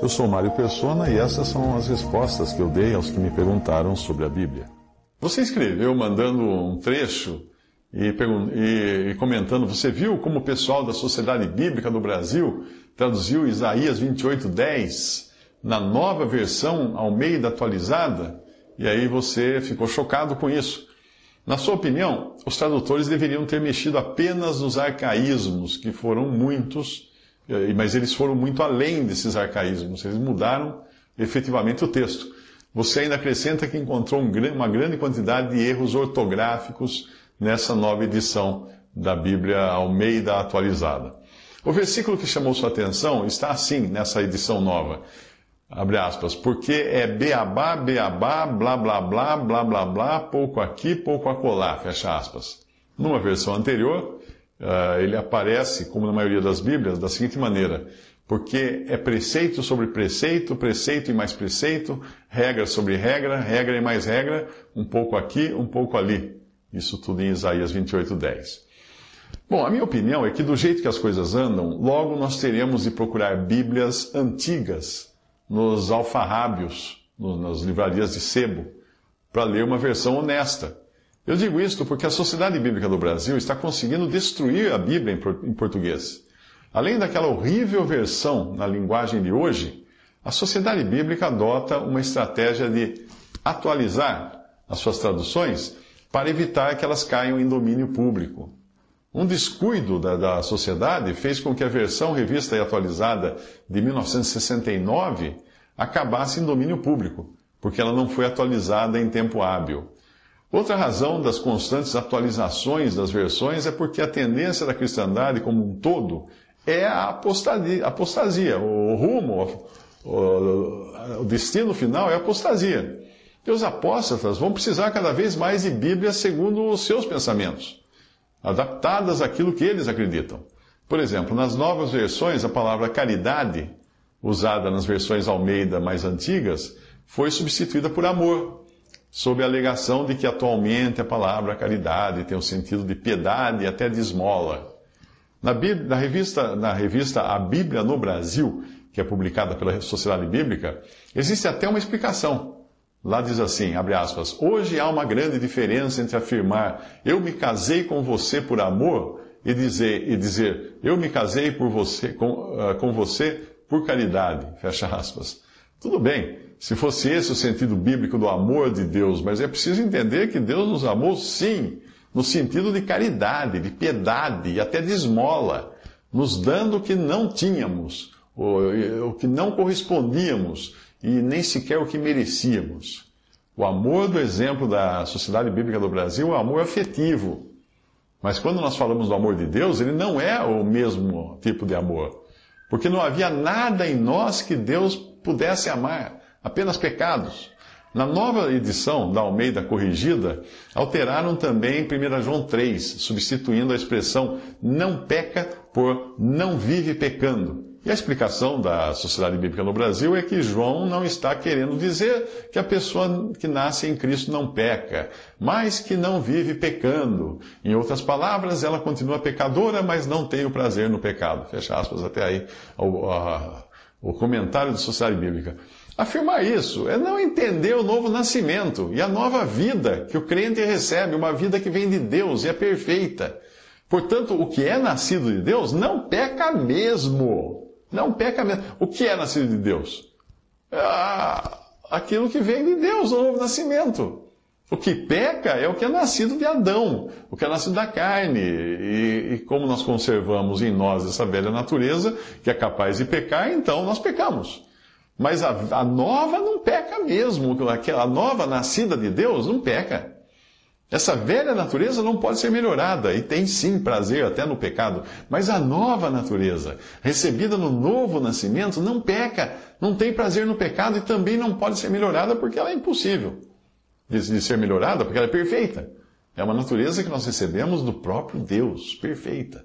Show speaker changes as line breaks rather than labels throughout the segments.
Eu sou Mário Persona e essas são as respostas que eu dei aos que me perguntaram sobre a Bíblia. Você escreveu mandando um trecho e, e, e, comentando: Você viu como o pessoal da Sociedade Bíblica do Brasil traduziu Isaías 28:10 na nova versão Almeida atualizada? E aí você ficou chocado com isso. Na sua opinião, os tradutores deveriam ter mexido apenas nos arcaísmos, que foram muitos mas eles foram muito além desses arcaísmos, eles mudaram efetivamente o texto. Você ainda acrescenta que encontrou uma grande quantidade de erros ortográficos nessa nova edição da Bíblia Almeida atualizada. O versículo que chamou sua atenção está assim nessa edição nova. Abre aspas, porque é beabá, beabá, blá, blá, blá, blá, blá, blá, pouco aqui, pouco acolá, fecha aspas. Numa versão anterior, uh, ele aparece, como na maioria das Bíblias, da seguinte maneira: porque é preceito sobre preceito, preceito e mais preceito, regra sobre regra, regra e mais regra, um pouco aqui, um pouco ali. Isso tudo em Isaías 28, 10. Bom, a minha opinião é que do jeito que as coisas andam, logo nós teremos de procurar Bíblias antigas nos alfarrábios, nas livrarias de sebo, para ler uma versão honesta eu digo isto porque a Sociedade Bíblica do Brasil está conseguindo destruir a Bíblia em português. Além daquela horrível versão na linguagem de hoje, a Sociedade Bíblica adota uma estratégia de atualizar as suas traduções para evitar que elas caiam em domínio público. Um descuido da, da sociedade fez com que a versão revista e atualizada de 1969 acabasse em domínio público, porque ela não foi atualizada em tempo hábil. Outra razão das constantes atualizações das versões é porque a tendência da cristandade como um todo é a apostasia, apostasia o rumo, o, destino final é a apostasia. E os apóstolos vão precisar cada vez mais de Bíblia segundo os seus pensamentos, adaptadas àquilo que eles acreditam. Por exemplo, nas novas versões, a palavra caridade, usada nas versões Almeida mais antigas, foi substituída por amor sob a alegação de que atualmente a palavra caridade tem o sentido de piedade e até de esmola. Na, na, revista, na revista A Bíblia no Brasil, que é publicada pela Sociedade Bíblica, existe até uma explicação. Lá diz assim, abre aspas, hoje há uma grande diferença entre afirmar eu me casei com você por amor e dizer, e dizer eu me casei por você, com, uh, com você por caridade, fecha aspas. Tudo bem, se fosse esse o sentido bíblico do amor de Deus, mas é preciso entender que Deus nos amou sim, no sentido de caridade, de piedade e até de esmola, nos dando o que não tínhamos, o, que não correspondíamos e nem sequer o que merecíamos. O amor do exemplo da Sociedade Bíblica do Brasil é o amor afetivo. Mas quando nós falamos do amor de Deus, ele não é o mesmo tipo de amor. Porque não havia nada em nós que Deus pudesse amar apenas pecados. Na nova edição da Almeida Corrigida, alteraram também 1 João 3, substituindo a expressão não peca por não vive pecando. E a explicação da Sociedade Bíblica no Brasil é que João não está querendo dizer que a pessoa que nasce em Cristo não peca, mas que não vive pecando. Em outras palavras, ela continua pecadora, mas não tem o prazer no pecado. Fecha aspas até aí a, o comentário da Sociedade Bíblica. Afirmar isso é não entender o novo nascimento e a nova vida que o crente recebe, uma vida que vem de Deus e é perfeita. Portanto, o que é nascido de Deus não peca mesmo. Não peca mesmo. O que é nascido de Deus? Ah, aquilo que vem de Deus, o novo nascimento. O que peca é o que é nascido de Adão, o que é nascido da carne. E, e, como nós conservamos em nós essa velha natureza, que é capaz de pecar, então nós pecamos. Mas a, a nova não peca mesmo. A nova nascida de Deus não peca. Essa velha natureza não pode ser melhorada e tem sim prazer até no pecado, mas a nova natureza, recebida no novo nascimento, não peca, não tem prazer no pecado e também não pode ser melhorada porque ela é impossível de, de ser melhorada, porque ela é perfeita. É uma natureza que nós recebemos do próprio Deus, perfeita.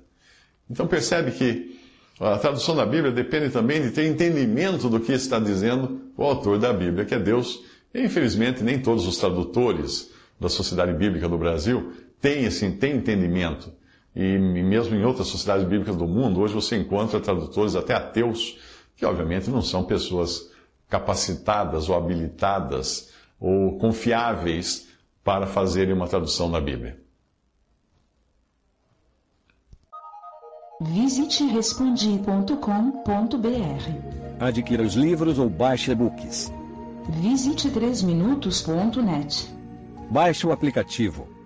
Então percebe que a tradução da Bíblia depende também de ter entendimento do que está dizendo o autor da Bíblia, que é Deus. E, infelizmente, nem todos os tradutores da Sociedade Bíblica do Brasil tem, assim, tem entendimento. E mesmo em outras sociedades bíblicas do mundo, hoje você encontra tradutores até ateus, que obviamente não são pessoas capacitadas ou habilitadas ou confiáveis para fazerem uma tradução da Bíblia.
Visite respondi.com.br.
Adquira os livros ou baixe e-books.
Visite 3minutos.net.
Baixe o aplicativo